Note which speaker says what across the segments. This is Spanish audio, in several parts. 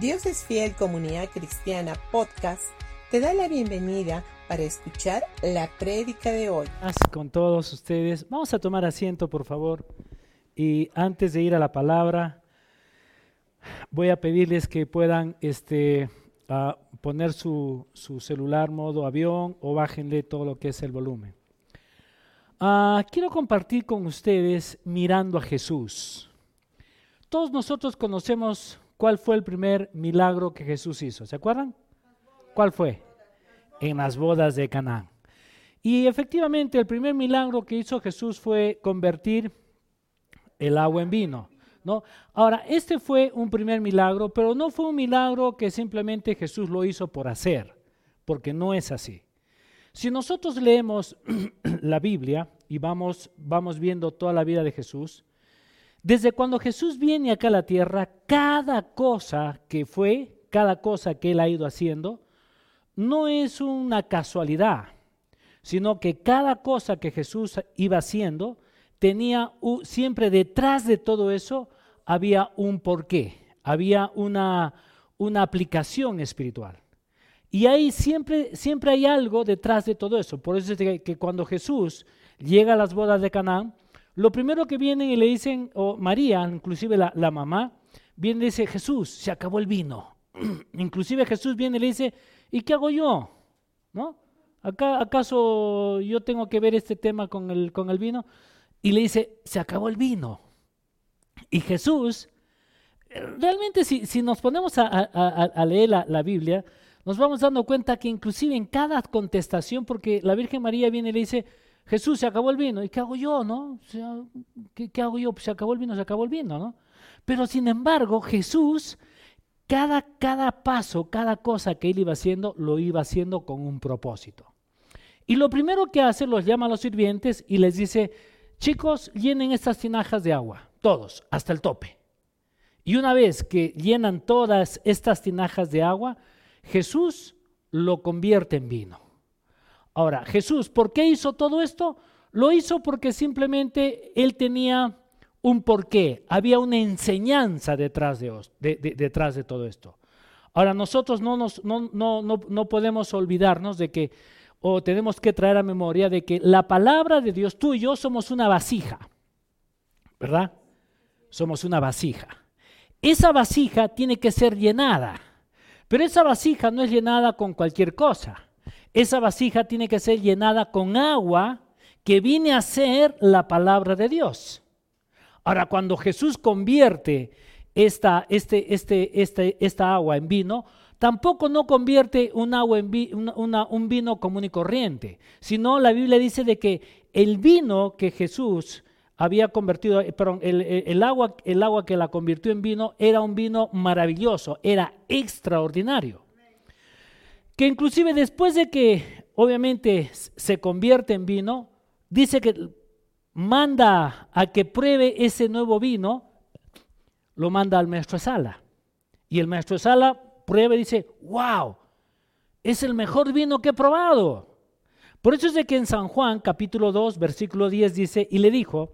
Speaker 1: Dios es Fiel Comunidad Cristiana Podcast te da la bienvenida para escuchar la prédica de hoy.
Speaker 2: Con todos ustedes, vamos a tomar asiento por favor y antes de ir a la palabra voy a pedirles que puedan este, poner su, su, celular modo avión o bájenle todo lo que es el volumen. Ah, quiero compartir con ustedes mirando a Jesús. Todos nosotros conocemos cuál fue el primer milagro que Jesús hizo. ¿Se acuerdan? ¿Cuál fue? En las bodas de Canaán. Y efectivamente el primer milagro que hizo Jesús fue convertir el agua en vino. ¿no? Ahora, este fue un primer milagro, pero no fue un milagro que simplemente Jesús lo hizo por hacer, porque no es así. Si nosotros leemos la Biblia y vamos, vamos viendo toda la vida de Jesús, desde cuando Jesús viene acá a la tierra, cada cosa que fue, cada cosa que él ha ido haciendo, no es una casualidad, sino que cada cosa que Jesús iba haciendo tenía siempre detrás de todo eso había un porqué, había una, una aplicación espiritual. Y ahí siempre, siempre hay algo detrás de todo eso. Por eso es que, cuando Jesús llega a las bodas de Canaán, lo primero que vienen y le dicen, o María, inclusive la, mamá, viene y dice, Jesús, se acabó el vino. inclusive Jesús viene y le dice, ¿y qué hago yo? ¿No? ¿Acaso yo tengo que ver este tema con el, con el vino? Y le dice, se acabó el vino. Y Jesús, realmente si, si nos ponemos a, a, leer la, la, Biblia, nos vamos dando cuenta que inclusive en cada contestación, porque la Virgen María viene y le dice, Jesús, se acabó el vino. ¿Y qué hago yo, no? ¿qué, ¿qué, hago yo? Pues se acabó el vino, se acabó el vino, ¿no? Pero sin embargo, Jesús, cada, cada paso, cada cosa que él iba haciendo, lo iba haciendo con un propósito. Y lo primero que hace, los llama a los sirvientes y les dice, chicos, llenen estas tinajas de agua, todos, hasta el tope. Y una vez que llenan todas estas tinajas de agua, Jesús lo convierte en vino. Ahora, Jesús, ¿por qué hizo todo esto? Lo hizo porque simplemente él tenía un porqué, había una enseñanza detrás de, todo esto. Ahora, nosotros no, nos, no, no, no, podemos olvidarnos de que, o tenemos que traer a memoria de que la palabra de Dios, tú y yo somos una vasija, ¿verdad? Somos una vasija. Esa vasija tiene que ser llenada, pero esa vasija no es llenada con cualquier cosa esa vasija tiene que ser llenada con agua que viene a ser la palabra de Dios. Ahora, cuando Jesús convierte esta, este, este, este, esta agua en vino, tampoco no convierte un, agua en un vino común y corriente, sino la Biblia dice de que el vino que Jesús había convertido, eh, perdón, el, agua, el agua que la convirtió en vino era un vino maravilloso, era extraordinario que inclusive después de que obviamente se convierte en vino, dice que manda a que pruebe ese nuevo vino, lo manda al maestro sala. Y el maestro sala prueba y dice, wow, es el mejor vino que he probado. Por eso es de que en San Juan capítulo 2 versículo 10 dice, y le dijo,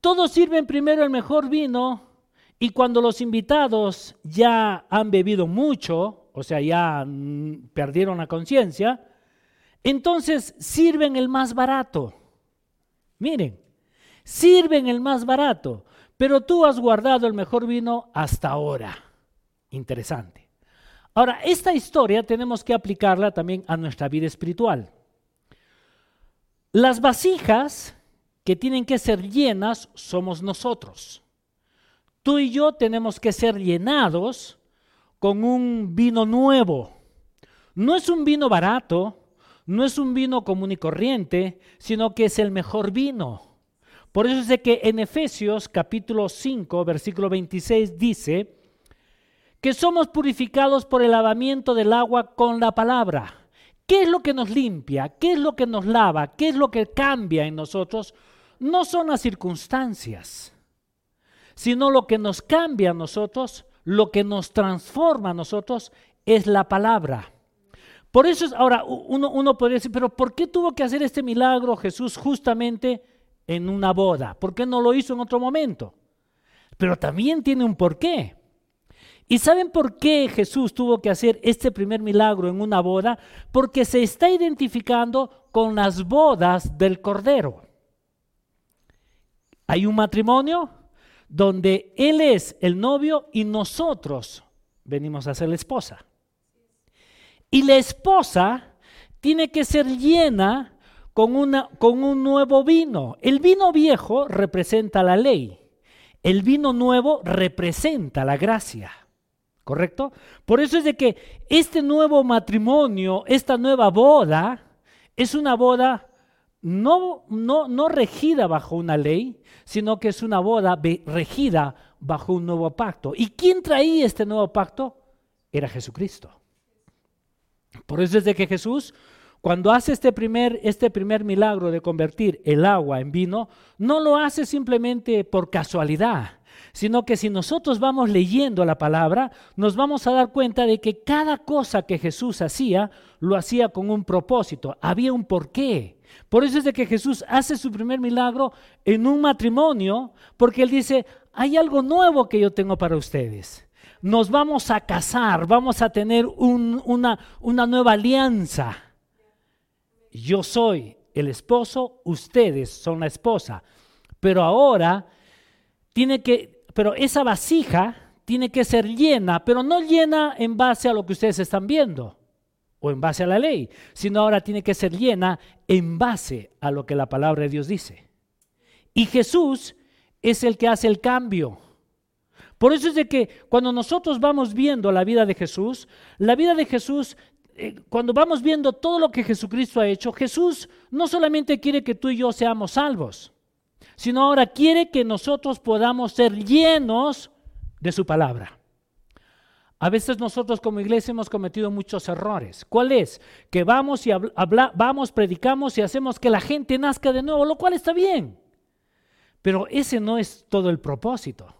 Speaker 2: todos sirven primero el mejor vino y cuando los invitados ya han bebido mucho, o sea, ya mm, perdieron la conciencia, entonces sirven el más barato. Miren, sirven el más barato, pero tú has guardado el mejor vino hasta ahora. Interesante. Ahora, esta historia tenemos que aplicarla también a nuestra vida espiritual. Las vasijas que tienen que ser llenas somos nosotros. Tú y yo tenemos que ser llenados con un vino nuevo. No es un vino barato, no es un vino común y corriente, sino que es el mejor vino. Por eso es que en Efesios capítulo 5, versículo 26 dice que somos purificados por el lavamiento del agua con la palabra. ¿Qué es lo que nos limpia? ¿Qué es lo que nos lava? ¿Qué es lo que cambia en nosotros? No son las circunstancias, sino lo que nos cambia a nosotros lo que nos transforma a nosotros es la palabra. Por eso, es, ahora, uno, uno podría decir, pero ¿por qué tuvo que hacer este milagro Jesús justamente en una boda? ¿Por qué no lo hizo en otro momento? Pero también tiene un porqué. ¿Y saben por qué Jesús tuvo que hacer este primer milagro en una boda? Porque se está identificando con las bodas del Cordero. Hay un matrimonio donde Él es el novio y nosotros venimos a ser la esposa. Y la esposa tiene que ser llena con, un nuevo vino. El vino viejo representa la ley. El vino nuevo representa la gracia. ¿Correcto? Por eso es de que este nuevo matrimonio, esta nueva boda, es una boda no, no, no regida bajo una ley, sino que es una boda regida bajo un nuevo pacto. ¿Y quién traía este nuevo pacto? Era Jesucristo. Por eso es que Jesús, cuando hace este primer, este primer milagro de convertir el agua en vino, no lo hace simplemente por casualidad, sino que si nosotros vamos leyendo la palabra, nos vamos a dar cuenta de que cada cosa que Jesús hacía, lo hacía con un propósito, había un porqué. Por eso es de que Jesús hace su primer milagro en un matrimonio, porque Él dice, hay algo nuevo que yo tengo para ustedes. Nos vamos a casar, vamos a tener una, una nueva alianza. Yo soy el esposo, ustedes son la esposa. Pero ahora tiene que pero esa vasija tiene que ser llena, pero no llena en base a lo que ustedes están viendo o en base a la ley, sino ahora tiene que ser llena en base a lo que la palabra de Dios dice. Y Jesús es el que hace el cambio. Por eso es de que cuando nosotros vamos viendo la vida de Jesús, la vida de Jesús, eh, cuando vamos viendo todo lo que Jesucristo ha hecho, Jesús no solamente quiere que tú y yo seamos salvos, sino ahora quiere que nosotros podamos ser llenos de su palabra. A veces nosotros como iglesia hemos cometido muchos errores. ¿Cuál es? Que vamos y vamos, predicamos y hacemos que la gente nazca de nuevo, lo cual está bien. Pero ese no es todo el propósito.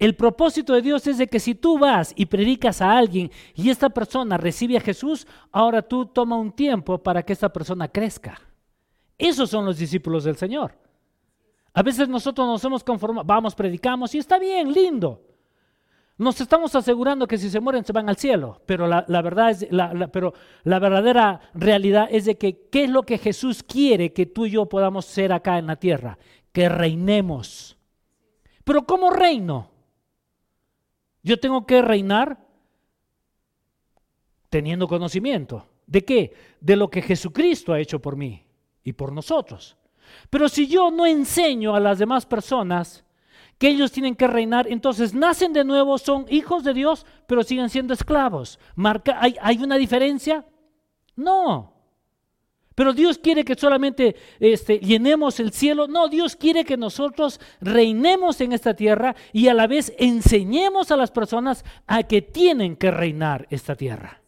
Speaker 2: El propósito de Dios es de que si tú vas y predicas a alguien y esta persona recibe a Jesús, ahora tú toma un tiempo para que esta persona crezca. Esos son los discípulos del Señor. A veces nosotros nos hemos conformado, vamos, predicamos y está bien, lindo. Nos estamos asegurando que si se mueren se van al cielo, pero la, verdad es, la, pero la verdadera realidad es de que qué es lo que Jesús quiere que tú y yo podamos ser acá en la tierra, que reinemos. Pero ¿cómo reino? Yo tengo que reinar teniendo conocimiento. ¿De qué? De lo que Jesucristo ha hecho por mí y por nosotros. Pero si yo no enseño a las demás personas que ellos tienen que reinar, entonces nacen de nuevo, son hijos de Dios, pero siguen siendo esclavos. Marca, ¿hay, ¿Hay una diferencia? No. Pero Dios quiere que solamente este, llenemos el cielo. No, Dios quiere que nosotros reinemos en esta tierra y a la vez enseñemos a las personas a que tienen que reinar esta tierra.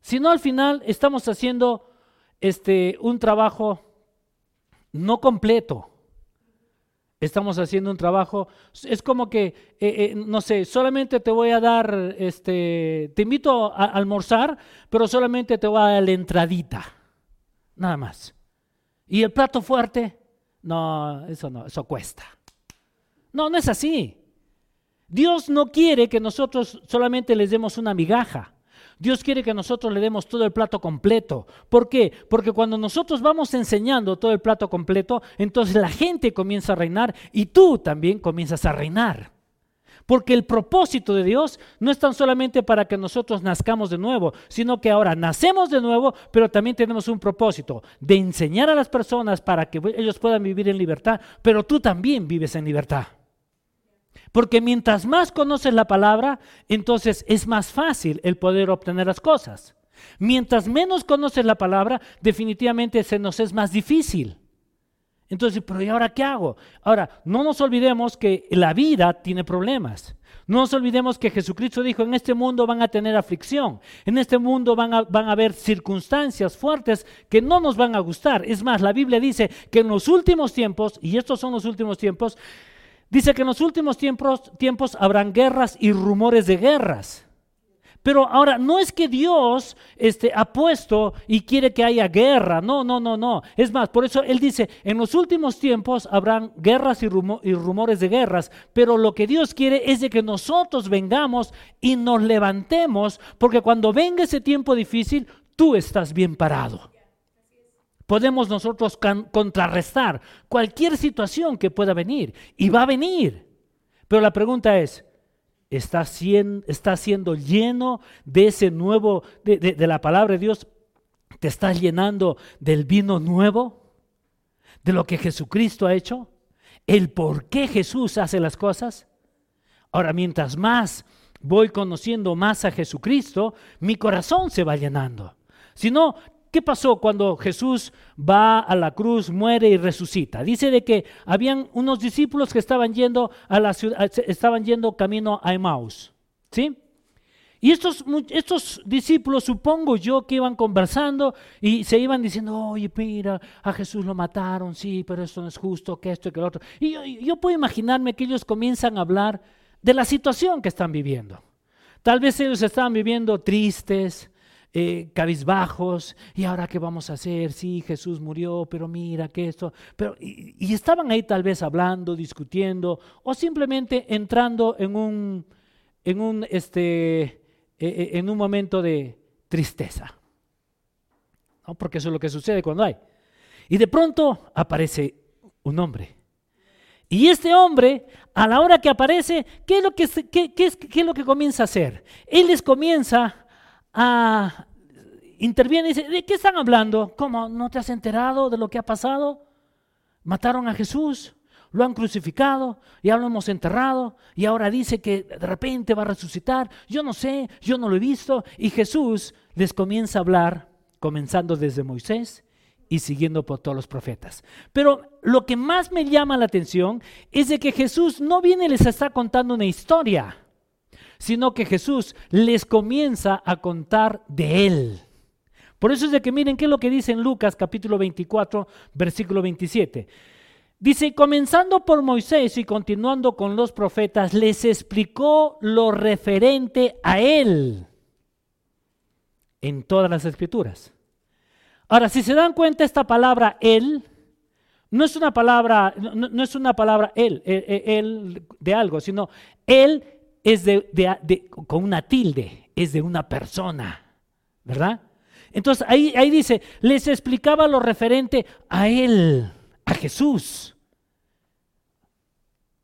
Speaker 2: Si no, al final estamos haciendo este, un trabajo no completo. Estamos haciendo un trabajo, es como que, eh, eh, no sé, solamente te voy a dar, este, te invito a, almorzar, pero solamente te voy a dar la entradita, nada más. ¿Y el plato fuerte? No, eso no, eso cuesta. No, no es así. Dios no quiere que nosotros solamente les demos una migaja. Dios quiere que nosotros le demos todo el plato completo. ¿Por qué? Porque cuando nosotros vamos enseñando todo el plato completo, entonces la gente comienza a reinar y tú también comienzas a reinar. Porque el propósito de Dios no es tan solamente para que nosotros nazcamos de nuevo, sino que ahora nacemos de nuevo, pero también tenemos un propósito de enseñar a las personas para que ellos puedan vivir en libertad, pero tú también vives en libertad. Porque mientras más conoces la palabra, entonces es más fácil el poder obtener las cosas. Mientras menos conoces la palabra, definitivamente se nos es más difícil. Entonces, pero ¿y ahora qué hago? Ahora, no nos olvidemos que la vida tiene problemas. No nos olvidemos que Jesucristo dijo, en este mundo van a tener aflicción, en este mundo van a, van a haber circunstancias fuertes que no nos van a gustar. Es más, la Biblia dice que en los últimos tiempos, y estos son los últimos tiempos, Dice que en los últimos tiempos, tiempos habrán guerras y rumores de guerras. Pero ahora, no es que Dios este, ha puesto y quiere que haya guerra, no, no, no, no. Es más, por eso Él dice, en los últimos tiempos habrán guerras y, y rumores de guerras, pero lo que Dios quiere es de que nosotros vengamos y nos levantemos, porque cuando venga ese tiempo difícil, tú estás bien parado. Podemos nosotros contrarrestar cualquier situación que pueda venir y va a venir. Pero la pregunta es, ¿estás siendo, está siendo lleno de ese nuevo, de, de la palabra de Dios? ¿Te estás llenando del vino nuevo? ¿De lo que Jesucristo ha hecho? ¿El por qué Jesús hace las cosas? Ahora, mientras más voy conociendo más a Jesucristo, mi corazón se va llenando. Si no, ¿Qué pasó cuando Jesús va a la cruz, muere y resucita? Dice de que habían unos discípulos que estaban yendo a la ciudad, estaban yendo camino a Emmaus, ¿sí? Y estos, estos discípulos, supongo yo, que iban conversando y se iban diciendo, oye, mira, a Jesús lo mataron, sí, pero esto no es justo, que esto y que lo otro. Y yo, yo puedo imaginarme que ellos comienzan a hablar de la situación que están viviendo. Tal vez ellos estaban viviendo tristes, eh, cabizbajos, y ahora qué vamos a hacer, sí, Jesús murió, pero mira que esto, pero, y, estaban ahí tal vez hablando, discutiendo, o simplemente entrando en un, en un, este, eh, eh, en un momento de tristeza, porque eso es lo que sucede cuando hay. Y de pronto aparece un hombre. Y este hombre, a la hora que aparece, ¿qué es lo que, qué, es, qué es lo que comienza a hacer? Él les comienza ah, interviene y dice, ¿de qué están hablando? ¿Cómo? ¿No te has enterado de lo que ha pasado? Mataron a Jesús, lo han crucificado, ya lo hemos enterrado y ahora dice que de repente va a resucitar. Yo no sé, yo no lo he visto. Y Jesús les comienza a hablar, comenzando desde Moisés y siguiendo por todos los profetas. Pero lo que más me llama la atención es de que Jesús no viene y les está contando una historia sino que Jesús les comienza a contar de Él. Por eso es de que miren qué es lo que dice en Lucas capítulo 24, versículo 27. Dice, comenzando por Moisés y continuando con los profetas, les explicó lo referente a Él en todas las escrituras. Ahora, si se dan cuenta, esta palabra Él no es una palabra, no, es una palabra Él, él, de algo, sino Él es de, con una tilde, es de una persona, ¿verdad? Entonces ahí, ahí dice, les explicaba lo referente a Él, a Jesús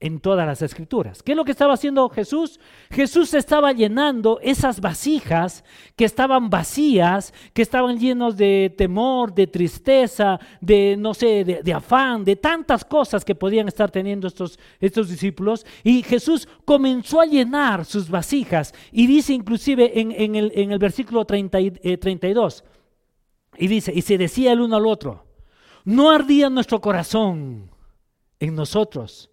Speaker 2: en todas las escrituras. ¿Qué es lo que estaba haciendo Jesús? Jesús estaba llenando esas vasijas que estaban vacías, que estaban llenos de temor, de tristeza, de, no sé, de, afán, de tantas cosas que podían estar teniendo estos, estos discípulos. Y Jesús comenzó a llenar sus vasijas. Y dice inclusive en, el, en el, versículo 32, eh, y dice, y se decía el uno al otro, no ardía nuestro corazón en nosotros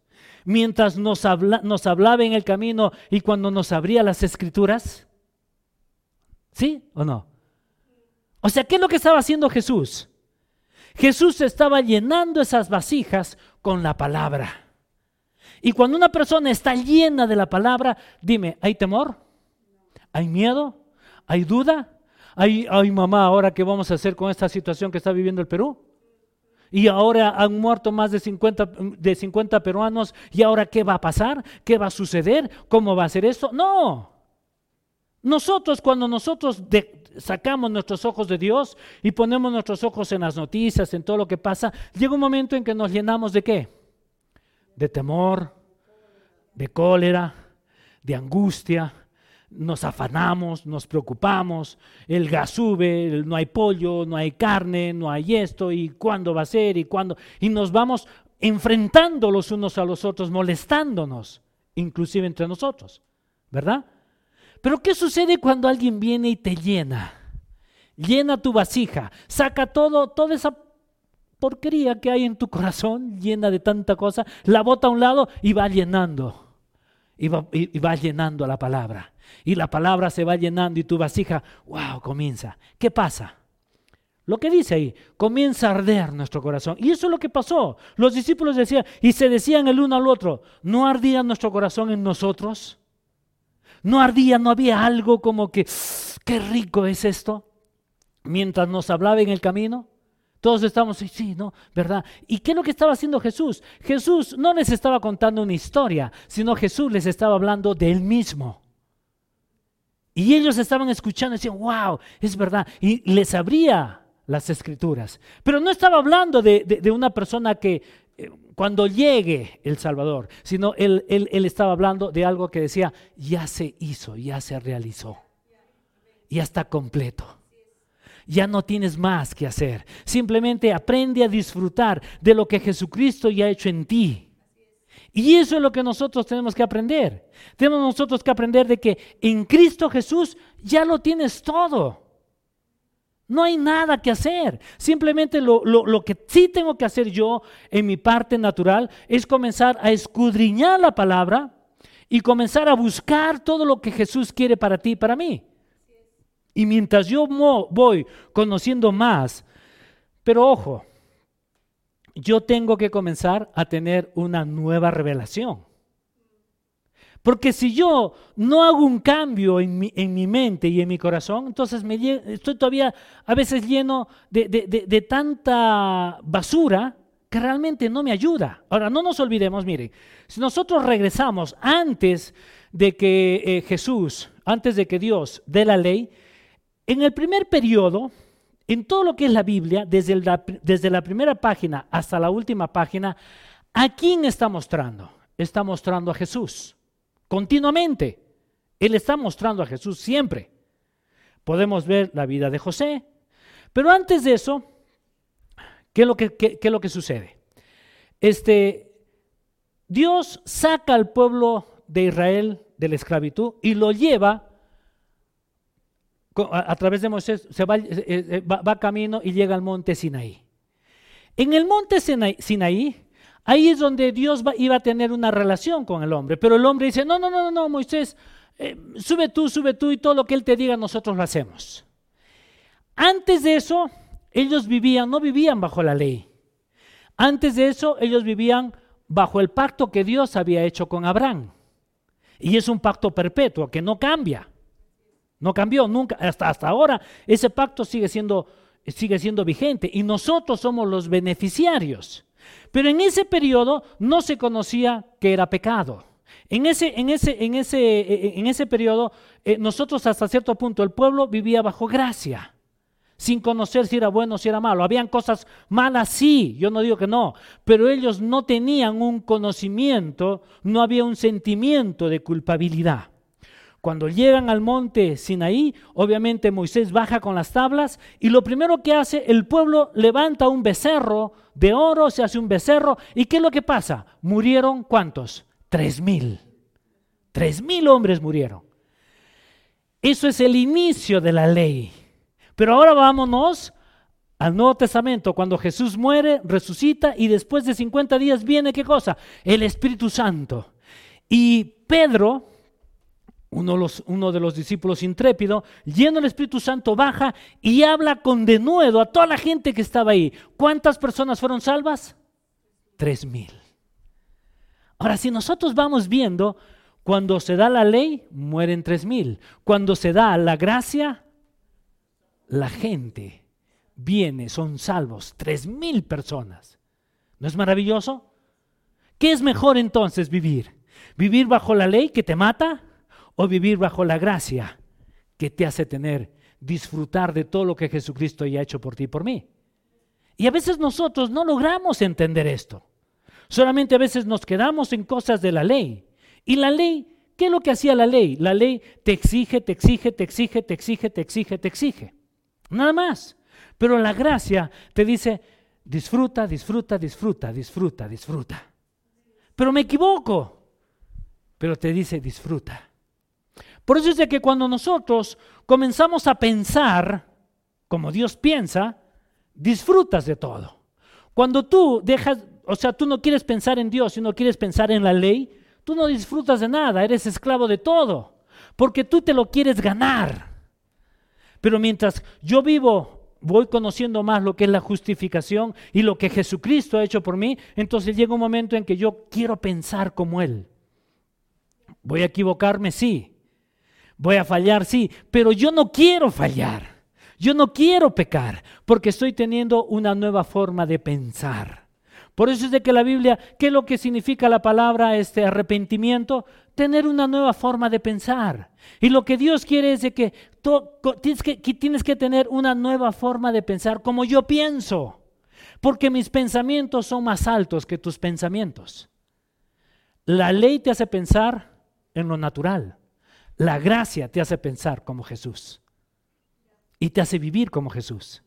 Speaker 2: mientras nos, nos hablaba en el camino y cuando nos abría las escrituras? ¿Sí o no? O sea, ¿qué es lo que estaba haciendo Jesús? Jesús estaba llenando esas vasijas con la palabra. Y cuando una persona está llena de la palabra, dime, ¿hay temor? ¿Hay miedo? ¿Hay duda? ¿Hay, ay mamá, ahora qué vamos a hacer con esta situación que está viviendo el Perú? Y ahora han muerto más de 50, de 50 peruanos. ¿Y ahora qué va a pasar? ¿Qué va a suceder? ¿Cómo va a ser esto? No. Nosotros cuando nosotros sacamos nuestros ojos de Dios y ponemos nuestros ojos en las noticias, en todo lo que pasa, llega un momento en que nos llenamos de qué? De temor, de cólera, de angustia, nos afanamos, nos preocupamos, el gas sube, no hay pollo, no hay carne, no hay esto, y cuándo va a ser, y cuándo, y nos vamos enfrentando los unos a los otros, molestándonos, inclusive entre nosotros, ¿verdad? Pero ¿qué sucede cuando alguien viene y te llena? Llena tu vasija, saca todo, toda esa porquería que hay en tu corazón, llena de tanta cosa, la bota a un lado y va llenando y va, llenando la palabra. Y la palabra se va llenando y tu vasija, wow, comienza. ¿Qué pasa? Lo que dice ahí, comienza a arder nuestro corazón. Y eso es lo que pasó. Los discípulos decían, y se decían el uno al otro, ¿no ardía nuestro corazón en nosotros? No ardía, no había algo como que, qué rico es esto, mientras nos hablaba en el camino. Todos estamos, sí, sí, no, ¿verdad? ¿Y qué es lo que estaba haciendo Jesús? Jesús no les estaba contando una historia, sino Jesús les estaba hablando de él mismo. Y ellos estaban escuchando y decían, wow, es verdad. Y les abría las escrituras. Pero no estaba hablando de, una persona que eh, cuando llegue el Salvador, sino él, él estaba hablando de algo que decía, ya se hizo, ya se realizó, ya está completo ya no tienes más que hacer. Simplemente aprende a disfrutar de lo que Jesucristo ya ha hecho en ti. Y eso es lo que nosotros tenemos que aprender. Tenemos nosotros que aprender de que en Cristo Jesús ya lo tienes todo. No hay nada que hacer. Simplemente lo, lo, que sí tengo que hacer yo en mi parte natural es comenzar a escudriñar la palabra y comenzar a buscar todo lo que Jesús quiere para ti y para mí. Y mientras yo voy conociendo más, pero ojo, yo tengo que comenzar a tener una nueva revelación. Porque si yo no hago un cambio en mi, en mi mente y en mi corazón, entonces me, estoy todavía a veces lleno de, de, tanta basura que realmente no me ayuda. Ahora, no nos olvidemos, miren, si nosotros regresamos antes de que eh, Jesús, antes de que Dios dé la ley, en el primer periodo, en todo lo que es la Biblia, desde la, primera página hasta la última página, ¿a quién está mostrando? Está mostrando a Jesús, continuamente. Él está mostrando a Jesús siempre. Podemos ver la vida de José, pero antes de eso, ¿qué es lo que, qué, es lo que sucede? Este, Dios saca al pueblo de Israel de la esclavitud y lo lleva a, través de Moisés, se eh, eh, va, va, camino y llega al monte Sinaí. En el monte Sinaí, ahí es donde Dios iba a tener una relación con el hombre, pero el hombre dice, no, no, no, no, Moisés, eh, sube tú, sube tú y todo lo que él te diga nosotros lo hacemos. Antes de eso, ellos vivían, no vivían bajo la ley. Antes de eso, ellos vivían bajo el pacto que Dios había hecho con Abraham. Y es un pacto perpetuo que no cambia. No cambió nunca, hasta, hasta ahora ese pacto sigue siendo, sigue siendo vigente y nosotros somos los beneficiarios. Pero en ese periodo no se conocía que era pecado. En ese, en ese, en ese, en ese periodo, eh, nosotros hasta cierto punto, el pueblo vivía bajo gracia, sin conocer si era bueno o si era malo. Habían cosas malas, sí, yo no digo que no, pero ellos no tenían un conocimiento, no había un sentimiento de culpabilidad. Cuando llegan al monte Sinaí, obviamente Moisés baja con las tablas y lo primero que hace, el pueblo levanta un becerro de oro, se hace un becerro. ¿Y qué es lo que pasa? Murieron cuántos? Tres mil. Tres mil hombres murieron. Eso es el inicio de la ley. Pero ahora vámonos al Nuevo Testamento, cuando Jesús muere, resucita y después de 50 días viene qué cosa? El Espíritu Santo. Y Pedro, uno de, los, discípulos intrépido, lleno del Espíritu Santo, baja y habla con denuedo a toda la gente que estaba ahí. ¿Cuántas personas fueron salvas? Tres mil. Ahora, si nosotros vamos viendo, cuando se da la ley, mueren tres mil. Cuando se da la gracia, la gente viene, son salvos, tres mil personas. ¿No es maravilloso? ¿Qué es mejor entonces vivir? ¿Vivir bajo la ley que te mata? O vivir bajo la gracia que te hace tener, disfrutar de todo lo que Jesucristo ya ha hecho por ti y por mí. Y a veces nosotros no logramos entender esto. Solamente a veces nos quedamos en cosas de la ley. Y la ley, ¿qué es lo que hacía la ley? La ley te exige, te exige, te exige, te exige, te exige, te exige. Nada más. Pero la gracia te dice, disfruta, disfruta, disfruta, disfruta, disfruta. Pero me equivoco. Pero te dice, disfruta. Por eso es de que cuando nosotros comenzamos a pensar como Dios piensa, disfrutas de todo. Cuando tú dejas, o sea, tú no quieres pensar en Dios, sino quieres pensar en la ley, tú no disfrutas de nada, eres esclavo de todo, porque tú te lo quieres ganar. Pero mientras yo vivo, voy conociendo más lo que es la justificación y lo que Jesucristo ha hecho por mí, entonces llega un momento en que yo quiero pensar como Él. ¿Voy a equivocarme? Sí. Voy a fallar, sí, pero yo no quiero fallar. Yo no quiero pecar porque estoy teniendo una nueva forma de pensar. Por eso es de que la Biblia, ¿qué es lo que significa la palabra este arrepentimiento? Tener una nueva forma de pensar. Y lo que Dios quiere es de que, tienes que tienes que tener una nueva forma de pensar como yo pienso. Porque mis pensamientos son más altos que tus pensamientos. La ley te hace pensar en lo natural. La gracia te hace pensar como Jesús y te hace vivir como Jesús.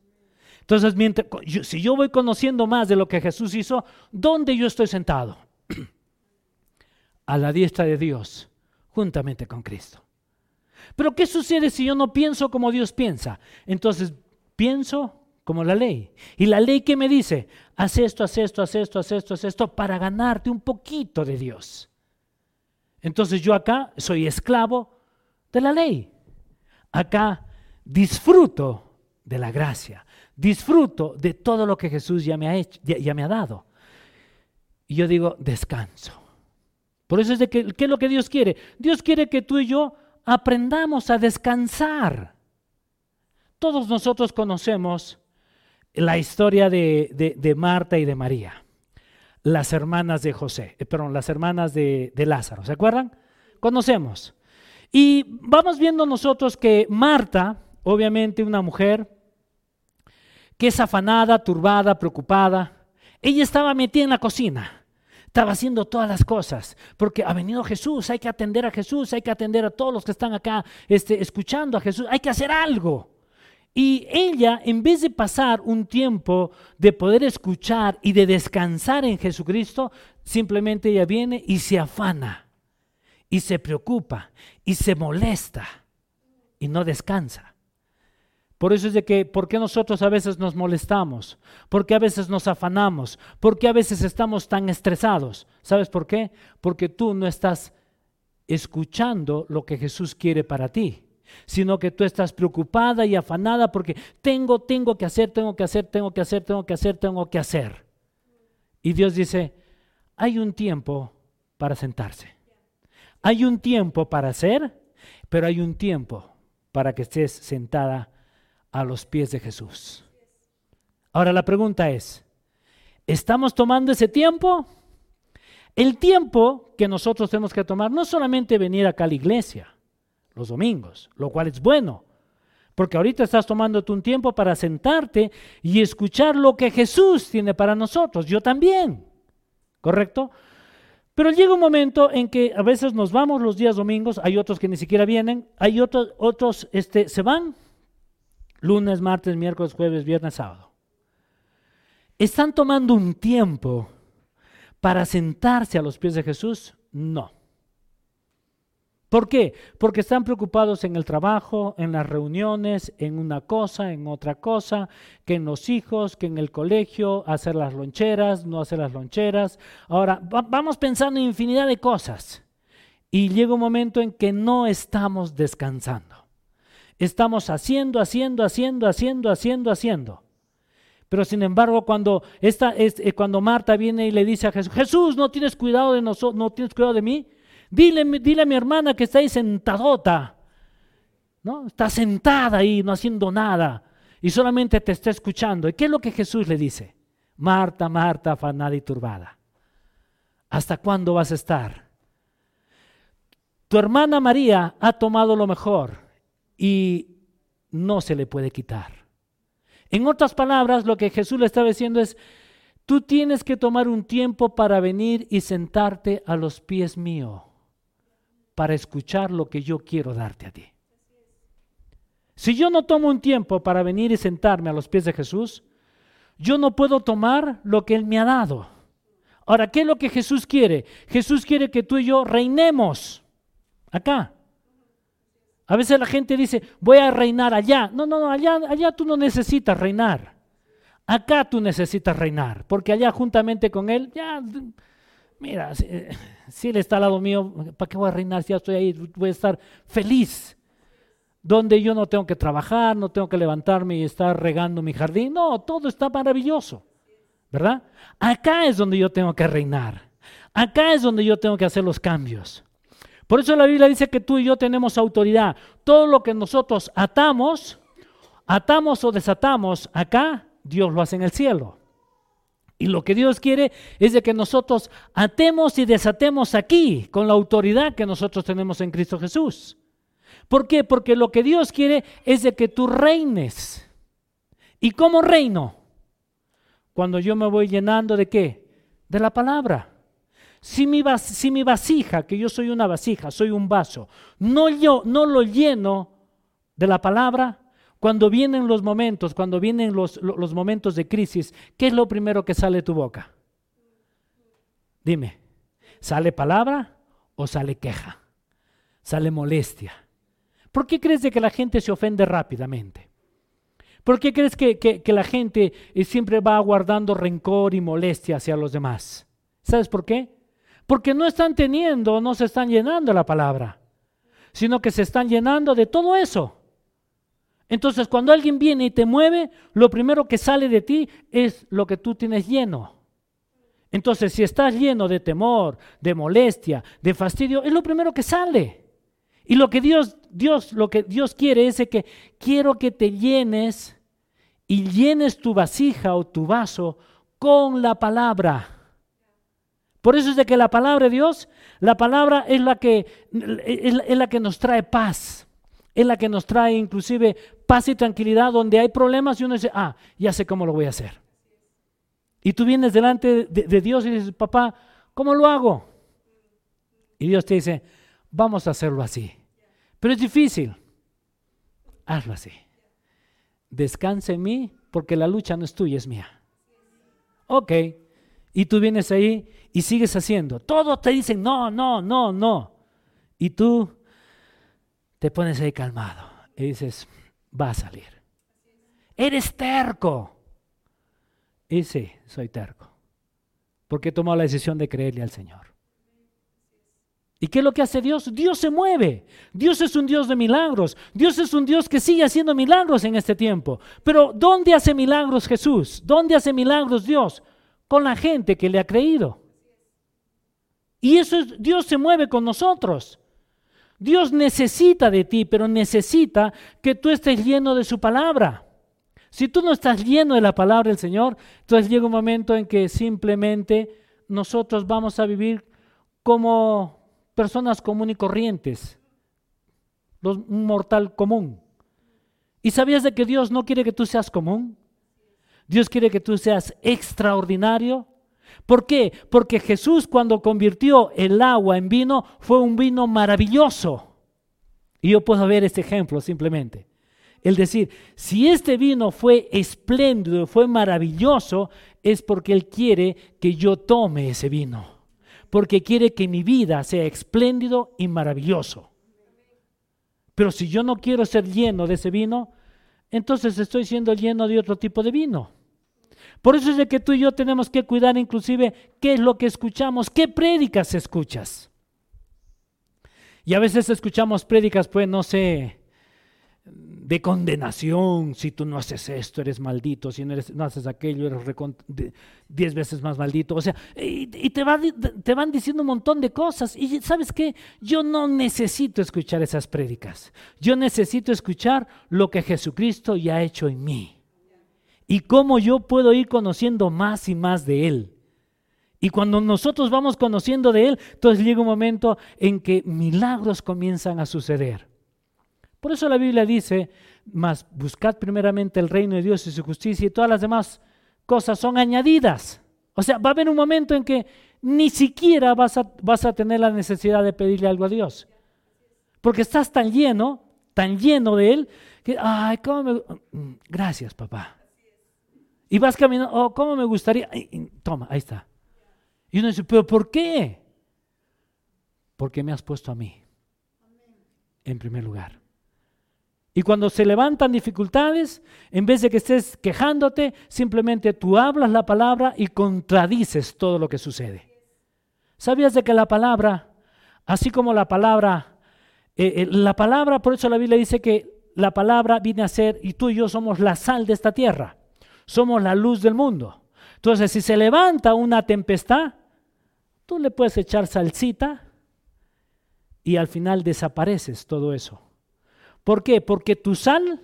Speaker 2: Entonces, mientras, si yo voy conociendo más de lo que Jesús hizo, ¿dónde yo estoy sentado? A la diestra de Dios, juntamente con Cristo. Pero ¿qué sucede si yo no pienso como Dios piensa? Entonces, pienso como la ley. ¿Y la ley qué me dice? Haz esto, haz esto, haz esto, haz esto, haz esto, para ganarte un poquito de Dios. Entonces yo acá soy esclavo de la ley. Acá disfruto de la gracia, disfruto de todo lo que Jesús ya me ha, hecho, ya, me ha dado. Y yo digo, descanso. Por eso es de que, ¿qué es lo que Dios quiere? Dios quiere que tú y yo aprendamos a descansar. Todos nosotros conocemos la historia de, de, Marta y de María, las hermanas de José, eh, perdón, las hermanas de, de Lázaro, ¿se acuerdan? Conocemos. Y vamos viendo nosotros que Marta, obviamente una mujer que es afanada, turbada, preocupada, ella estaba metida en la cocina. Estaba haciendo todas las cosas, porque ha venido Jesús, hay que atender a Jesús, hay que atender a todos los que están acá este, escuchando a Jesús, hay que hacer algo. Y ella, en vez de pasar un tiempo de poder escuchar y de descansar en Jesucristo, simplemente ella viene y se afana y se preocupa y se molesta y no descansa. Por eso es de que, ¿por qué nosotros a veces nos molestamos? ¿Por qué a veces nos afanamos? ¿Por qué a veces estamos tan estresados? ¿Sabes por qué? Porque tú no estás escuchando lo que Jesús quiere para ti, sino que tú estás preocupada y afanada porque tengo, tengo que hacer, tengo que hacer, tengo que hacer, tengo que hacer, tengo que hacer. Y Dios dice, hay un tiempo para sentarse. Hay un tiempo para hacer, pero hay un tiempo para que estés sentada a los pies de Jesús. Ahora la pregunta es, ¿estamos tomando ese tiempo? El tiempo que nosotros tenemos que tomar no solamente venir acá a la iglesia los domingos, lo cual es bueno, porque ahorita estás tomándote un tiempo para sentarte y escuchar lo que Jesús tiene para nosotros, yo también, ¿correcto? Pero llega un momento en que a veces nos vamos los días domingos, hay otros que ni siquiera vienen, hay otros, otros este, se van lunes, martes, miércoles, jueves, viernes, sábado. ¿Están tomando un tiempo para sentarse a los pies de Jesús? No. ¿Por qué? Porque están preocupados en el trabajo, en las reuniones, en una cosa, en otra cosa, que en los hijos, que en el colegio, hacer las loncheras, no hacer las loncheras. Ahora, vamos pensando en infinidad de cosas. Y llega un momento en que no estamos descansando. Estamos haciendo, haciendo, haciendo, haciendo, haciendo, haciendo. Pero sin embargo, cuando, esta, es, eh, cuando Marta viene y le dice a Jesús, Jesús, no tienes cuidado de nosotros, no tienes cuidado de mí, Dile, dile a mi hermana que está ahí sentadota, ¿no? Está sentada ahí, no haciendo nada, y solamente te está escuchando. ¿Y qué es lo que Jesús le dice? Marta, Marta, afanada y turbada. ¿Hasta cuándo vas a estar? Tu hermana María ha tomado lo mejor y no se le puede quitar. En otras palabras, lo que Jesús le estaba diciendo es, tú tienes que tomar un tiempo para venir y sentarte a los pies míos para escuchar lo que yo quiero darte a ti. Si yo no tomo un tiempo para venir y sentarme a los pies de Jesús, yo no puedo tomar lo que Él me ha dado. Ahora, ¿qué es lo que Jesús quiere? Jesús quiere que tú y yo reinemos acá. A veces la gente dice, voy a reinar allá. No, no, no, allá, allá tú no necesitas reinar. Acá tú necesitas reinar, porque allá juntamente con Él, ya mira, si, él está al lado mío, ¿para qué voy a reinar si ya estoy ahí? Voy a estar feliz. Donde yo no tengo que trabajar, no tengo que levantarme y estar regando mi jardín. No, todo está maravilloso. ¿Verdad? Acá es donde yo tengo que reinar. Acá es donde yo tengo que hacer los cambios. Por eso la Biblia dice que tú y yo tenemos autoridad. Todo lo que nosotros atamos, atamos o desatamos acá, Dios lo hace en el cielo. Y lo que Dios quiere es de que nosotros atemos y desatemos aquí con la autoridad que nosotros tenemos en Cristo Jesús. ¿Por qué? Porque lo que Dios quiere es de que tú reines. ¿Y cómo reino? Cuando yo me voy llenando de qué? De la palabra. Si mi, si mi vasija, que yo soy una vasija, soy un vaso, no, yo, no lo lleno de la palabra, cuando vienen los momentos, cuando vienen los, momentos de crisis, ¿qué es lo primero que sale de tu boca? Dime, ¿sale palabra o sale queja? ¿Sale molestia? ¿Por qué crees de que la gente se ofende rápidamente? ¿Por qué crees que, que, la gente eh, siempre va guardando rencor y molestia hacia los demás? ¿Sabes por qué? Porque no están teniendo, no se están llenando la palabra, sino que se están llenando de todo eso. Entonces, cuando alguien viene y te mueve, lo primero que sale de ti es lo que tú tienes lleno. Entonces, si estás lleno de temor, de molestia, de fastidio, es lo primero que sale. Y lo que Dios, Dios, lo que Dios quiere es que quiero que te llenes y llenes tu vasija o tu vaso con la palabra. Por eso es de que la palabra de Dios, la palabra es la que, es la que nos trae paz es la que nos trae inclusive paz y tranquilidad donde hay problemas y uno dice, ah, ya sé cómo lo voy a hacer. Y tú vienes delante de, Dios y dices, papá, ¿cómo lo hago? Y Dios te dice, vamos a hacerlo así. Pero es difícil. Hazlo así. Descansa en mí porque la lucha no es tuya, es mía. Ok. Y tú vienes ahí y sigues haciendo. Todos te dicen, no, no, no, no. Y tú te pones ahí calmado y dices, va a salir. Eres terco. Y sí, soy terco. Porque he tomado la decisión de creerle al Señor. ¿Y qué es lo que hace Dios? Dios se mueve. Dios es un Dios de milagros. Dios es un Dios que sigue haciendo milagros en este tiempo. Pero ¿dónde hace milagros Jesús? ¿Dónde hace milagros Dios? Con la gente que le ha creído. Y eso es, Dios se mueve con nosotros. Dios necesita de ti, pero necesita que tú estés lleno de su palabra. Si tú no estás lleno de la palabra del Señor, entonces llega un momento en que simplemente nosotros vamos a vivir como personas comunes y corrientes, un mortal común. ¿Y sabías de que Dios no quiere que tú seas común? Dios quiere que tú seas extraordinario. ¿Por qué? Porque Jesús cuando convirtió el agua en vino fue un vino maravilloso. Y yo puedo ver este ejemplo simplemente. El decir, si este vino fue espléndido, fue maravilloso, es porque Él quiere que yo tome ese vino. Porque quiere que mi vida sea espléndido y maravilloso. Pero si yo no quiero ser lleno de ese vino, entonces estoy siendo lleno de otro tipo de vino. Por eso es de que tú y yo tenemos que cuidar inclusive qué es lo que escuchamos, qué prédicas escuchas. Y a veces escuchamos prédicas, pues no sé, de condenación, si tú no haces esto, eres maldito, si no, eres, no haces aquello, eres diez veces más maldito. O sea, y, te, te van diciendo un montón de cosas. Y sabes qué, yo no necesito escuchar esas prédicas. Yo necesito escuchar lo que Jesucristo ya ha hecho en mí y cómo yo puedo ir conociendo más y más de Él. Y cuando nosotros vamos conociendo de Él, entonces llega un momento en que milagros comienzan a suceder. Por eso la Biblia dice, más buscad primeramente el reino de Dios y su justicia y todas las demás cosas son añadidas. O sea, va a haber un momento en que ni siquiera vas a, vas a tener la necesidad de pedirle algo a Dios. Porque estás tan lleno, tan lleno de Él, que, ay, ¿cómo me... Mm, gracias, papá. Y vas caminando, oh, ¿cómo me gustaría? toma, ahí está. Y uno dice, ¿pero por qué? Porque me has puesto a mí en primer lugar. Y cuando se levantan dificultades, en vez de que estés quejándote, simplemente tú hablas la palabra y contradices todo lo que sucede. ¿Sabías de que la palabra, así como la palabra, eh, eh, la palabra, por eso la Biblia dice que la palabra viene a ser, y tú y yo somos la sal de esta tierra somos la luz del mundo. Entonces, si se levanta una tempestad, tú le puedes echar salsita y al final desapareces todo eso. ¿Por qué? Porque tu sal,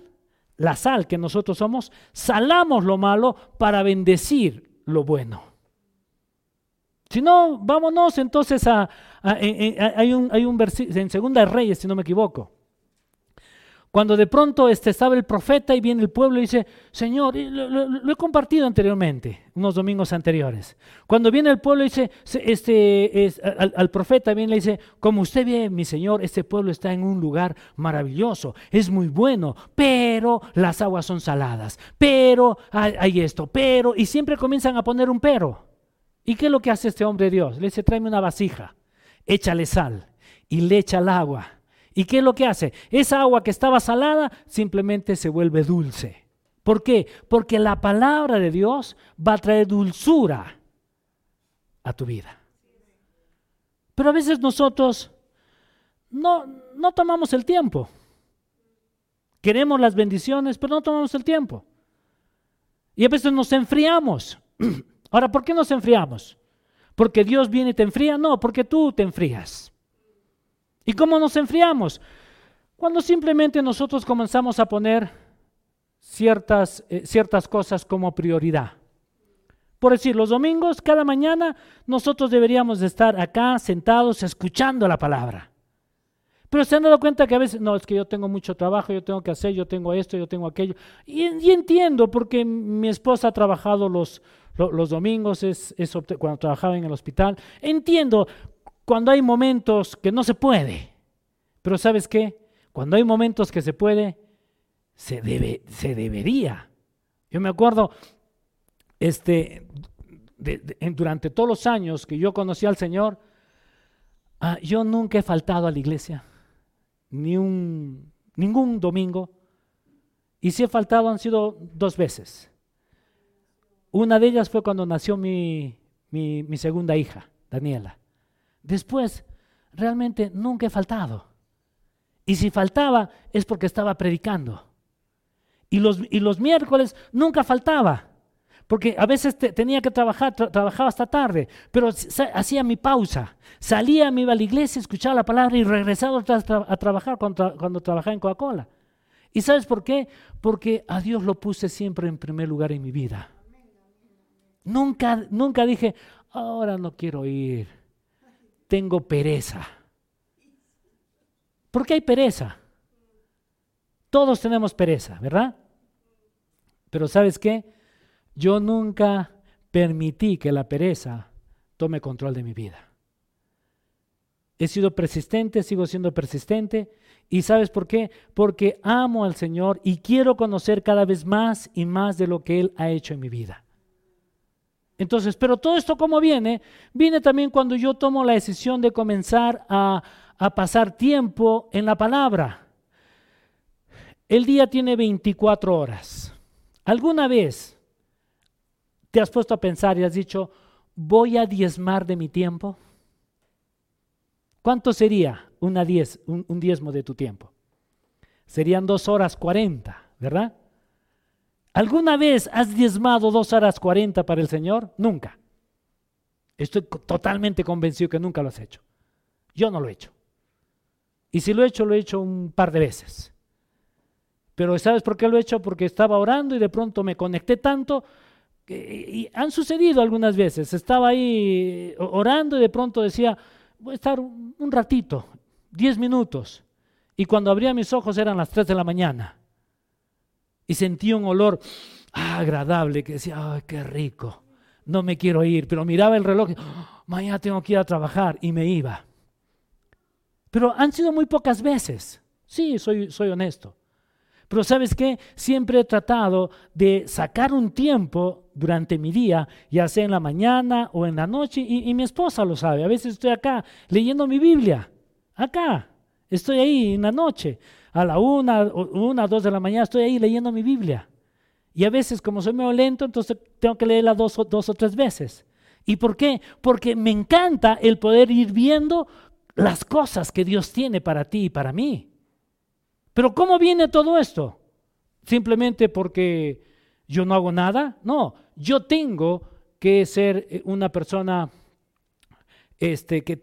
Speaker 2: la sal que nosotros somos, salamos lo malo para bendecir lo bueno. Si no, vámonos entonces a, hay un, hay un versículo en Segunda Reyes, si no me equivoco. Cuando de pronto este, estaba el profeta y viene el pueblo y dice, Señor, lo, he compartido anteriormente, unos domingos anteriores. Cuando viene el pueblo y dice, este, al, profeta viene y le dice, como usted ve, mi Señor, este pueblo está en un lugar maravilloso, es muy bueno, pero las aguas son saladas, pero hay, hay esto, pero, y siempre comienzan a poner un pero. ¿Y qué es lo que hace este hombre de Dios? Le dice, tráeme una vasija, échale sal y le echa el agua. ¿Y qué es lo que hace? Esa agua que estaba salada simplemente se vuelve dulce. ¿Por qué? Porque la palabra de Dios va a traer dulzura a tu vida. Pero a veces nosotros no, no tomamos el tiempo. Queremos las bendiciones, pero no tomamos el tiempo. Y a veces nos enfriamos. Ahora, ¿por qué nos enfriamos? ¿Porque Dios viene y te enfría? No, porque tú te enfrías. ¿Y cómo nos enfriamos? Cuando simplemente nosotros comenzamos a poner ciertas, eh, ciertas cosas como prioridad. Por decir, los domingos, cada mañana, nosotros deberíamos de estar acá sentados escuchando la palabra. Pero se han dado cuenta que a veces, no, es que yo tengo mucho trabajo, yo tengo que hacer, yo tengo esto, yo tengo aquello. Y, entiendo, porque mi esposa ha trabajado los, los, domingos, es, cuando trabajaba en el hospital. Entiendo cuando hay momentos que no se puede. Pero ¿sabes qué? Cuando hay momentos que se puede, se, debe, se debería. Yo me acuerdo, este, durante todos los años que yo conocí al Señor, ah, yo nunca he faltado a la iglesia, ni un, ningún domingo. Y si he faltado han sido dos veces. Una de ellas fue cuando nació mi, segunda hija, Daniela. Después, realmente nunca he faltado. Y si faltaba es porque estaba predicando. Y los, y los miércoles nunca faltaba. Porque a veces tenía que trabajar, trabajaba hasta tarde, pero hacía mi pausa. Salía, me iba a la iglesia, escuchaba la palabra y regresaba a, trabajar cuando, cuando trabajaba en Coca-Cola. ¿Y sabes por qué? Porque a Dios lo puse siempre en primer lugar en mi vida. Nunca, nunca dije, ahora no quiero ir, tengo pereza. ¿Por qué hay pereza? Todos tenemos pereza, ¿verdad? Pero ¿sabes qué? Yo nunca permití que la pereza tome control de mi vida. He sido persistente, sigo siendo persistente. ¿Y sabes por qué? Porque amo al Señor y quiero conocer cada vez más y más de lo que Él ha hecho en mi vida. Entonces, pero todo esto como viene, viene también cuando yo tomo la decisión de comenzar a, pasar tiempo en la palabra. El día tiene 24 horas. ¿Alguna vez te has puesto a pensar y has dicho, voy a diezmar de mi tiempo? ¿Cuánto sería una diez, un, un diezmo de tu tiempo? Serían dos horas cuarenta, ¿verdad? ¿Alguna vez has diezmado dos horas cuarenta para el Señor? Nunca. Estoy totalmente convencido que nunca lo has hecho. Yo no lo he hecho. Y si lo he hecho, lo he hecho un par de veces. Pero ¿sabes por qué lo he hecho? Porque estaba orando y de pronto me conecté tanto. y han sucedido algunas veces. Estaba ahí orando y de pronto decía, voy a estar un ratito, diez minutos. Y cuando abría mis ojos eran las tres de la mañana y sentí un olor agradable que decía, ay, qué rico, no me quiero ir, pero miraba el reloj, oh, mañana tengo que ir a trabajar y me iba. Pero han sido muy pocas veces, sí, soy, soy honesto. Pero sabes qué, siempre he tratado de sacar un tiempo durante mi día, ya sea en la mañana o en la noche, y mi esposa lo sabe, a veces estoy acá leyendo mi Biblia, acá, estoy ahí en la noche, a la una, una, dos de la mañana estoy ahí leyendo mi Biblia. Y a veces, como soy medio lento, entonces tengo que leerla dos, dos o tres veces. ¿Y por qué? Porque me encanta el poder ir viendo las cosas que Dios tiene para ti y para mí. Pero ¿cómo viene todo esto? Simplemente porque yo no hago nada. No, yo tengo que ser una persona este, que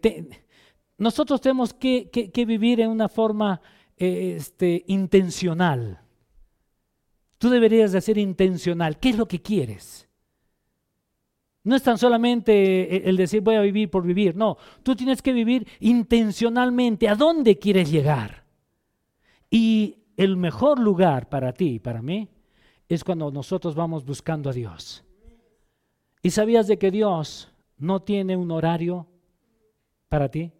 Speaker 2: nosotros tenemos que, vivir en una forma eh, este, intencional. Tú deberías de ser intencional. ¿Qué es lo que quieres? No es tan solamente eh, el decir voy a vivir por vivir, no, tú tienes que vivir intencionalmente a dónde quieres llegar. Y el mejor lugar para ti y para mí es cuando nosotros vamos buscando a Dios. ¿Y sabías de que Dios no tiene un horario para ti?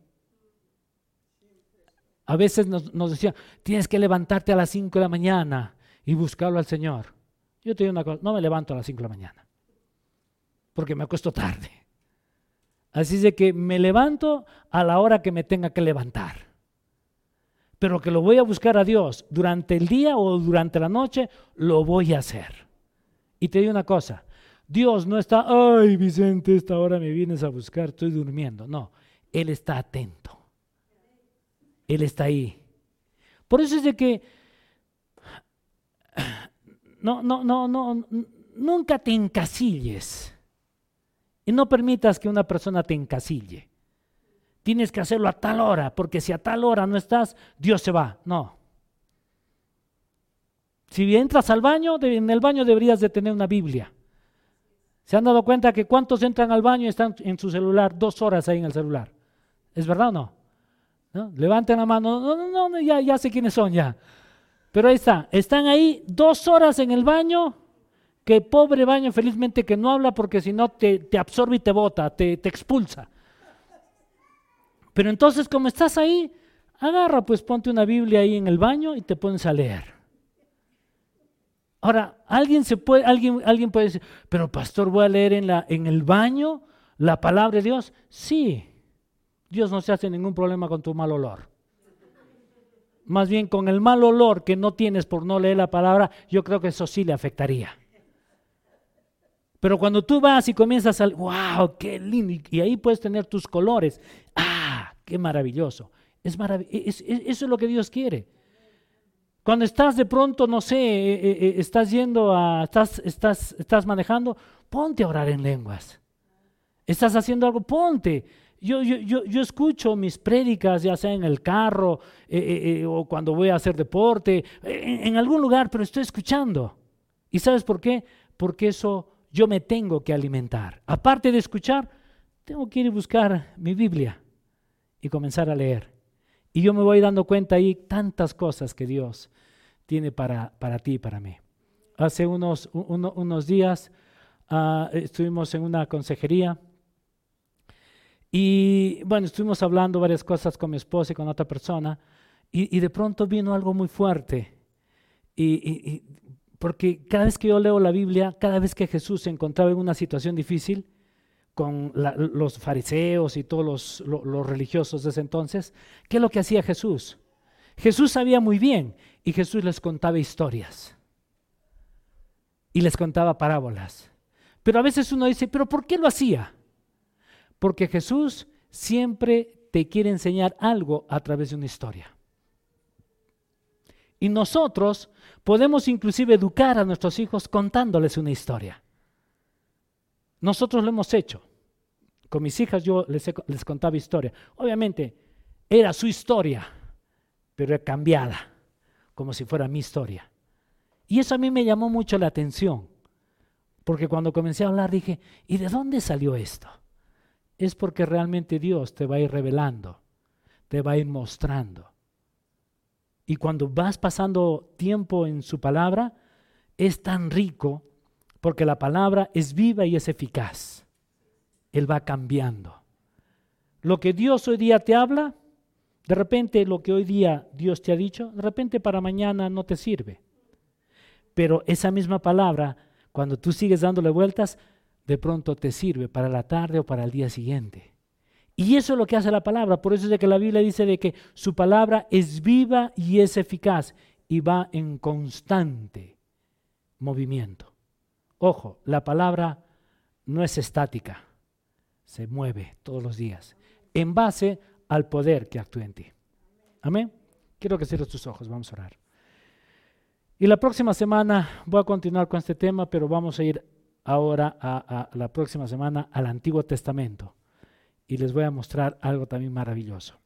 Speaker 2: A veces nos, nos decían, tienes que levantarte a las 5 de la mañana y buscarlo al Señor. Yo te digo una cosa, no me levanto a las 5 de la mañana porque me acuesto tarde. Así de que me levanto a la hora que me tenga que levantar. Pero que lo voy a buscar a Dios durante el día o durante la noche, lo voy a hacer. Y te digo una cosa, Dios no está, ay Vicente, esta hora me vienes a buscar, estoy durmiendo. No, Él está atento. Él está ahí. Por eso es de que no, no, no, no, nunca te encasilles. Y no permitas que una persona te encasille. Tienes que hacerlo a tal hora, porque si a tal hora no estás, Dios se va. No. Si entras al baño, en el baño deberías de tener una Biblia. ¿Se han dado cuenta que cuántos entran al baño y están en su celular dos horas ahí en el celular? ¿Es verdad o no? Levanten la mano. No, no, no, ya, sé quiénes son ya. Pero ahí está. Están ahí dos horas en el baño que pobre baño felizmente que no habla porque si no te, absorbe y te bota, te, te expulsa. Pero entonces como estás ahí, agarra pues ponte una Biblia ahí en el baño y te pones a leer. Ahora, alguien, se puede, alguien, alguien puede decir, pero pastor, voy a leer en, la, en el baño la palabra de Dios. Sí, Dios no se hace ningún problema con tu mal olor. Más bien con el mal olor que no tienes por no leer la palabra, yo creo que eso sí le afectaría. Pero cuando tú vas y comienzas al, wow, qué lindo, y ahí puedes tener tus colores, ah, qué maravilloso. Es eso es lo que Dios quiere. Cuando estás de pronto, no sé, eh, estás yendo a, estás, estás, estás manejando, ponte a orar en lenguas. Estás haciendo algo, ponte. Yo, yo, yo, yo escucho mis prédicas, ya sea en el carro o cuando voy a hacer deporte, en algún lugar, pero estoy escuchando. ¿Y sabes por qué? Porque eso yo me tengo que alimentar. Aparte de escuchar, tengo que ir a buscar mi Biblia y comenzar a leer. Y yo me voy dando cuenta ahí tantas cosas que Dios tiene para, para ti y para mí. Hace unos, unos días ah, estuvimos en una consejería y bueno, estuvimos hablando varias cosas con mi esposa y con otra persona y, de pronto vino algo muy fuerte. y, porque cada vez que yo leo la Biblia, cada vez que Jesús se encontraba en una situación difícil con los fariseos y todos los, religiosos de ese entonces, ¿qué es lo que hacía Jesús? Jesús sabía muy bien y Jesús les contaba historias y les contaba parábolas. Pero a veces uno dice, ¿pero por qué lo hacía? Porque Jesús siempre te quiere enseñar algo a través de una historia. Y nosotros podemos inclusive educar a nuestros hijos contándoles una historia. Nosotros lo hemos hecho. Con mis hijas yo les, les contaba historia. Obviamente era su historia, pero cambiada, como si fuera mi historia. Y eso a mí me llamó mucho la atención, porque cuando comencé a hablar dije, ¿y de dónde salió esto? Es porque realmente Dios te va a ir revelando, te va a ir mostrando. Y cuando vas pasando tiempo en su palabra, es tan rico porque la palabra es viva y es eficaz. Él va cambiando. Lo que Dios hoy día te habla, de repente lo que hoy día Dios te ha dicho, de repente para mañana no te sirve. Pero esa misma palabra, cuando tú sigues dándole vueltas, de pronto te sirve para la tarde o para el día siguiente. Y eso es lo que hace la palabra. Por eso es de que la Biblia dice de que su palabra es viva y es eficaz y va en constante movimiento. Ojo, la palabra no es estática, se mueve todos los días en base al poder que actúa en ti. Amén. Quiero que cierres tus ojos, vamos a orar. Y la próxima semana voy a continuar con este tema, pero vamos a ir ahora a, la próxima semana al Antiguo Testamento y les voy a mostrar algo también maravilloso.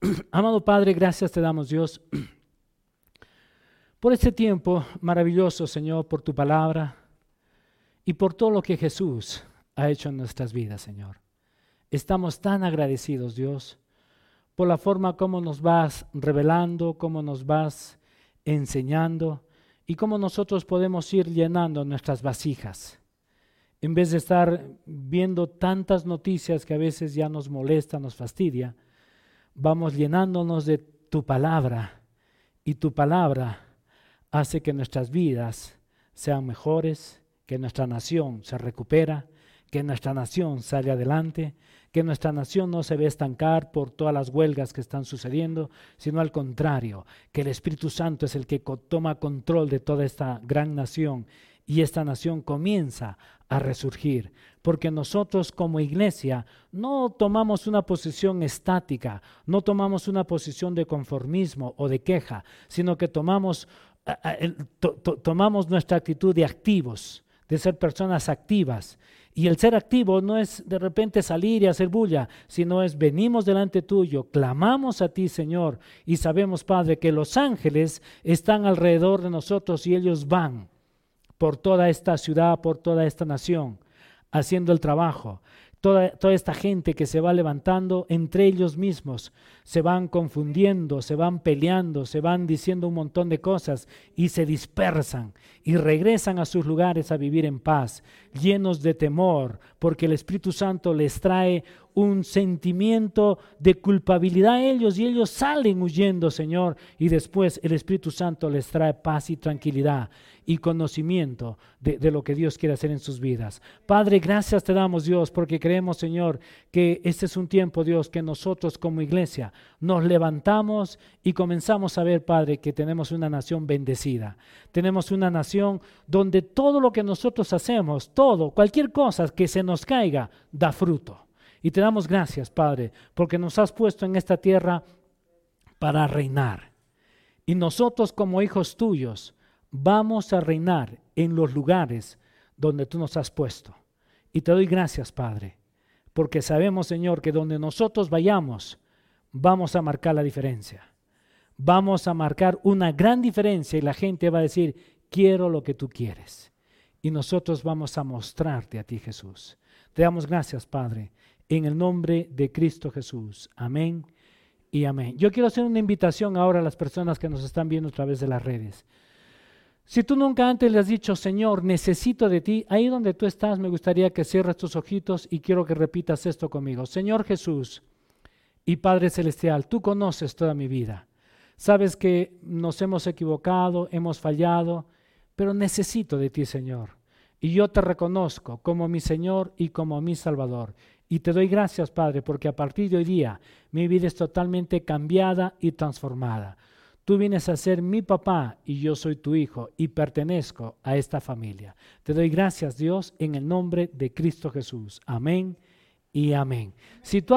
Speaker 2: Amado Padre, gracias te damos Dios por este tiempo maravilloso, Señor, por tu palabra y por todo lo que Jesús ha hecho en nuestras vidas, Señor. Estamos tan agradecidos, Dios, por la forma como nos vas revelando, cómo nos vas enseñando y cómo nosotros podemos ir llenando nuestras vasijas. En vez de estar viendo tantas noticias que a veces ya nos molesta, nos fastidia, vamos llenándonos de tu palabra y tu palabra hace que nuestras vidas sean mejores, que nuestra nación se recupera, que nuestra nación sale adelante, que nuestra nación no se ve estancar por todas las huelgas que están sucediendo, sino al contrario, que el Espíritu Santo es el que toma control de toda esta gran nación y esta nación comienza a resurgir, porque nosotros como iglesia no tomamos una posición estática, no tomamos una posición de conformismo o de queja, sino que tomamos, tomamos nuestra actitud de activos, de ser personas activas. Y el ser activo no es de repente salir y hacer bulla, sino es venimos delante tuyo, clamamos a ti, Señor, y sabemos, Padre, que los ángeles están alrededor de nosotros y ellos van por toda esta ciudad, por toda esta nación, haciendo el trabajo. Toda, esta gente que se va levantando entre ellos mismos, se van confundiendo, se van peleando, se van diciendo un montón de cosas y se dispersan y regresan a sus lugares a vivir en paz, llenos de temor, porque el Espíritu Santo les trae un sentimiento de culpabilidad a ellos y ellos salen huyendo, Señor, y después el Espíritu Santo les trae paz y tranquilidad y conocimiento de, de, lo que Dios quiere hacer en sus vidas. Padre, gracias te damos, Dios, porque creemos, Señor, que este es un tiempo, Dios, que nosotros como iglesia nos levantamos y comenzamos a ver, Padre, que tenemos una nación bendecida. Tenemos una nación donde todo lo que nosotros hacemos, todo, cualquier cosa que se nos caiga, da fruto. Y te damos gracias, Padre, porque nos has puesto en esta tierra para reinar. Y nosotros como hijos tuyos vamos a reinar en los lugares donde tú nos has puesto. Y te doy gracias, Padre, porque sabemos, Señor, que donde nosotros vayamos, vamos a marcar la diferencia. Vamos a marcar una gran diferencia y la gente va a decir, quiero lo que tú quieres. Y nosotros vamos a mostrarte a ti, Jesús. Te damos gracias, Padre, en el nombre de Cristo Jesús. Amén y amén. Yo quiero hacer una invitación ahora a las personas que nos están viendo a través de las redes. Si tú nunca antes le has dicho, Señor, necesito de ti, ahí donde tú estás, me gustaría que cierres tus ojitos y quiero que repitas esto conmigo. Señor Jesús y Padre Celestial, tú conoces toda mi vida. Sabes que nos hemos equivocado, hemos fallado, pero necesito de ti, Señor. Y yo te reconozco como mi Señor y como mi Salvador. Y te doy gracias, Padre, porque a partir de hoy día mi vida es totalmente cambiada y transformada. Tú vienes a ser mi papá y yo soy tu hijo y pertenezco a esta familia. Te doy gracias, Dios, en el nombre de Cristo Jesús. Amén y amén. Si tú